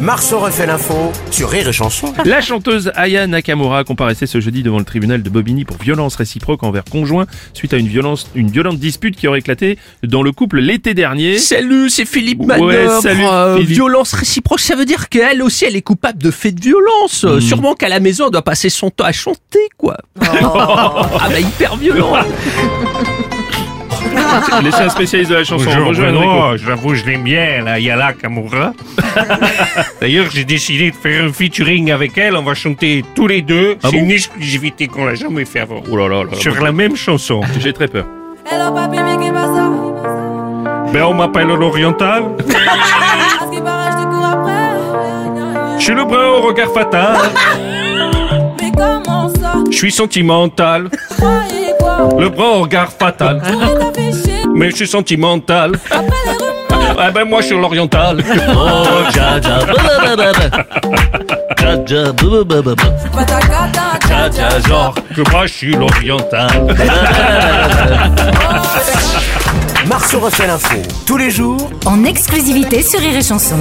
Marceau refait l'info sur Rire et Chanson. La chanteuse Aya Nakamura comparaissait ce jeudi devant le tribunal de Bobigny pour violence réciproque envers conjoint suite à une, violence, une violente dispute qui aurait éclaté dans le couple l'été dernier. Salut, c'est Philippe Ouais, Manœuvre. salut, Euh, Philippe. violence réciproque, ça veut dire qu'elle aussi, elle est coupable de faits de violence. Hmm. Sûrement qu'à la maison, elle doit passer son temps à chanter, quoi. ah bah hyper violent. Laissez un spécialiste de la chanson. Bonjour Bonjour. Bruno, j'avoue je l'aime bien, la Yala Kamura. D'ailleurs, j'ai décidé de faire un featuring avec elle, on va chanter tous les deux. Ah C'est bon une exclusivité qu'on n'a jamais fait avant. Oh là là. Sur la même chanson. J'ai très peur. Hello papi, Ben, on m'appelle l'Oriental. Je suis le brun au regard fatal. Mais comment ça? Je suis sentimental. Le brun au regard fatal. Mais je suis sentimental. Ah ben, moi, je suis l'Oriental. Oh, ja, ja. Ja, genre. Que moi, je suis l'Oriental. Marceau refait l'info tous les jours en exclusivité sur. Rire et chanson.